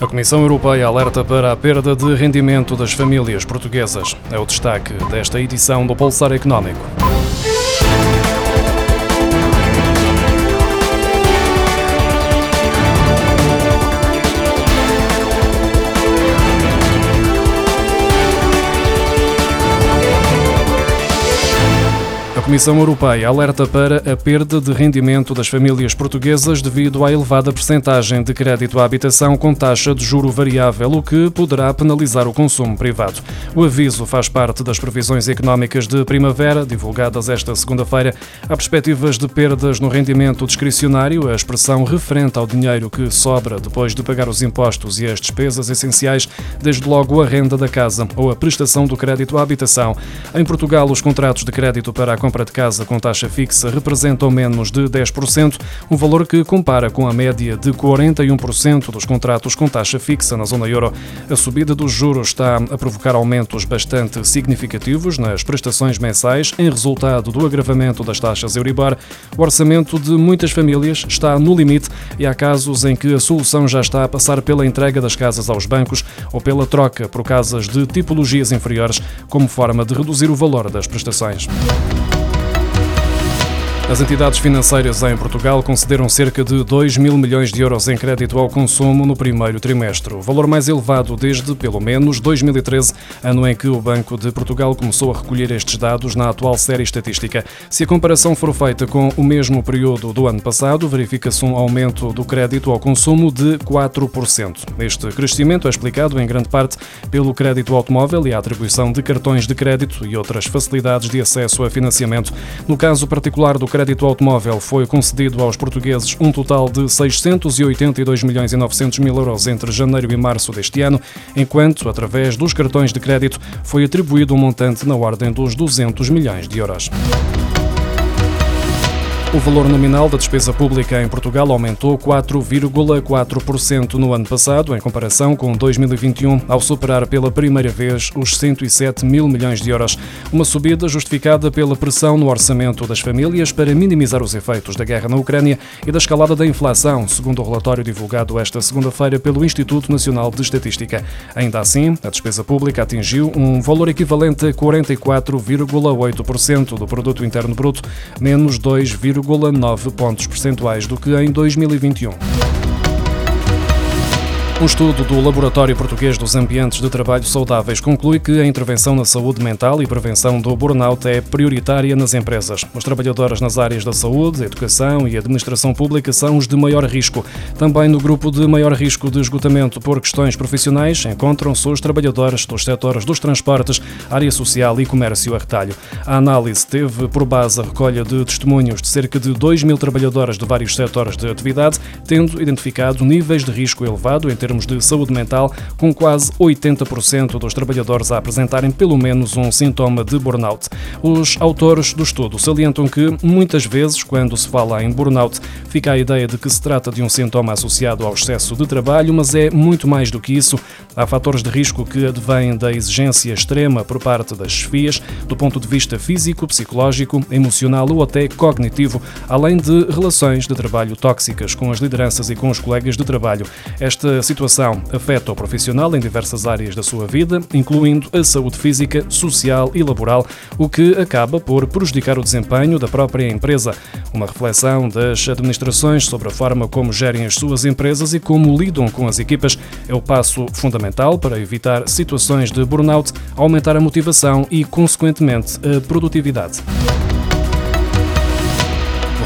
A Comissão Europeia alerta para a perda de rendimento das famílias portuguesas. É o destaque desta edição do Pulsar Económico. Comissão Europeia alerta para a perda de rendimento das famílias portuguesas devido à elevada percentagem de crédito à habitação com taxa de juro variável, o que poderá penalizar o consumo privado. O aviso faz parte das previsões económicas de primavera, divulgadas esta segunda-feira. Há perspectivas de perdas no rendimento discricionário, a expressão referente ao dinheiro que sobra depois de pagar os impostos e as despesas essenciais, desde logo a renda da casa ou a prestação do crédito à habitação. Em Portugal, os contratos de crédito para a compra compra de casa com taxa fixa representam menos de 10%, um valor que compara com a média de 41% dos contratos com taxa fixa na zona euro. A subida dos juros está a provocar aumentos bastante significativos nas prestações mensais em resultado do agravamento das taxas Euribor. O orçamento de muitas famílias está no limite e há casos em que a solução já está a passar pela entrega das casas aos bancos ou pela troca por casas de tipologias inferiores, como forma de reduzir o valor das prestações. As entidades financeiras em Portugal concederam cerca de 2 mil milhões de euros em crédito ao consumo no primeiro trimestre, valor mais elevado desde, pelo menos, 2013, ano em que o Banco de Portugal começou a recolher estes dados na atual série estatística. Se a comparação for feita com o mesmo período do ano passado, verifica-se um aumento do crédito ao consumo de 4%. Este crescimento é explicado, em grande parte, pelo crédito automóvel e a atribuição de cartões de crédito e outras facilidades de acesso a financiamento. No caso particular do crédito automóvel foi concedido aos portugueses um total de 682 milhões e 900 mil euros entre janeiro e março deste ano, enquanto, através dos cartões de crédito, foi atribuído um montante na ordem dos 200 milhões de euros. O valor nominal da despesa pública em Portugal aumentou 4,4% no ano passado, em comparação com 2021, ao superar pela primeira vez os 107 mil milhões de euros. Uma subida justificada pela pressão no orçamento das famílias para minimizar os efeitos da guerra na Ucrânia e da escalada da inflação, segundo o relatório divulgado esta segunda-feira pelo Instituto Nacional de Estatística. Ainda assim, a despesa pública atingiu um valor equivalente a 44,8% do produto interno bruto, menos 2, 0,9 pontos percentuais do que em 2021. Um estudo do Laboratório Português dos Ambientes de Trabalho Saudáveis conclui que a intervenção na saúde mental e prevenção do burnout é prioritária nas empresas. Os trabalhadores nas áreas da saúde, educação e administração pública são os de maior risco. Também no grupo de maior risco de esgotamento por questões profissionais encontram-se os trabalhadores dos setores dos transportes, área social e comércio a retalho. A análise teve por base a recolha de testemunhos de cerca de 2 mil trabalhadores de vários setores de atividade, tendo identificado níveis de risco elevado em termos termos de saúde mental, com quase 80% dos trabalhadores a apresentarem pelo menos um sintoma de burnout. Os autores do estudo salientam que, muitas vezes, quando se fala em burnout, fica a ideia de que se trata de um sintoma associado ao excesso de trabalho, mas é muito mais do que isso. Há fatores de risco que advêm da exigência extrema por parte das chefias, do ponto de vista físico, psicológico, emocional ou até cognitivo, além de relações de trabalho tóxicas com as lideranças e com os colegas de trabalho. Esta situação situação afeta o profissional em diversas áreas da sua vida, incluindo a saúde física, social e laboral, o que acaba por prejudicar o desempenho da própria empresa. Uma reflexão das administrações sobre a forma como gerem as suas empresas e como lidam com as equipas é o passo fundamental para evitar situações de burnout, aumentar a motivação e, consequentemente, a produtividade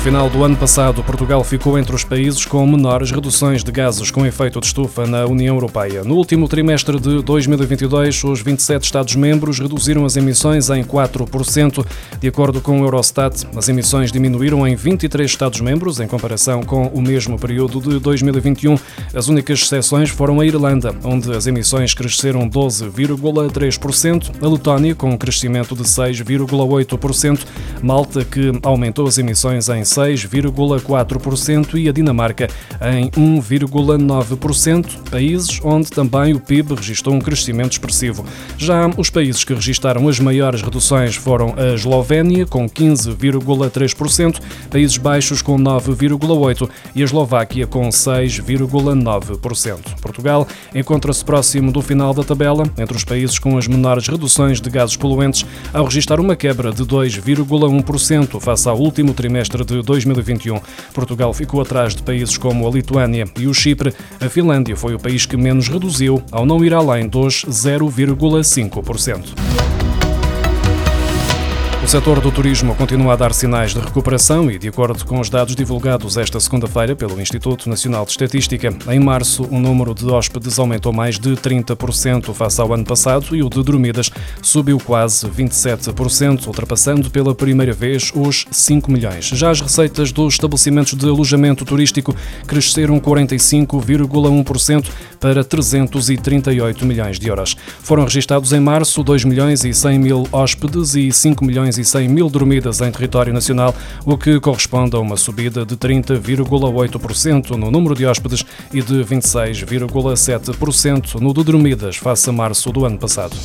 final do ano passado, Portugal ficou entre os países com menores reduções de gases com efeito de estufa na União Europeia. No último trimestre de 2022, os 27 Estados-membros reduziram as emissões em 4%. De acordo com o Eurostat, as emissões diminuíram em 23 Estados-membros em comparação com o mesmo período de 2021. As únicas exceções foram a Irlanda, onde as emissões cresceram 12,3%, a Letónia, com um crescimento de 6,8%, Malta, que aumentou as emissões em 6,4% e a Dinamarca em 1,9%, países onde também o PIB registrou um crescimento expressivo. Já os países que registaram as maiores reduções foram a Eslovénia, com 15,3%, Países Baixos, com 9,8% e a Eslováquia, com 6,9%. Portugal encontra-se próximo do final da tabela, entre os países com as menores reduções de gases poluentes, ao registrar uma quebra de 2,1% face ao último trimestre de 2021. Portugal ficou atrás de países como a Lituânia e o Chipre. A Finlândia foi o país que menos reduziu, ao não ir além dos 0,5%. Setor do turismo continua a dar sinais de recuperação e, de acordo com os dados divulgados esta segunda-feira pelo Instituto Nacional de Estatística, em março o número de hóspedes aumentou mais de 30% face ao ano passado e o de dormidas subiu quase 27%, ultrapassando pela primeira vez os 5 milhões. Já as receitas dos estabelecimentos de alojamento turístico cresceram 45,1% para 338 milhões de euros. Foram registados em março 2 milhões e 100 mil hóspedes e 5 milhões milhões e 100 mil dormidas em território nacional, o que corresponde a uma subida de 30,8% no número de hóspedes e de 26,7% no de dormidas face a março do ano passado.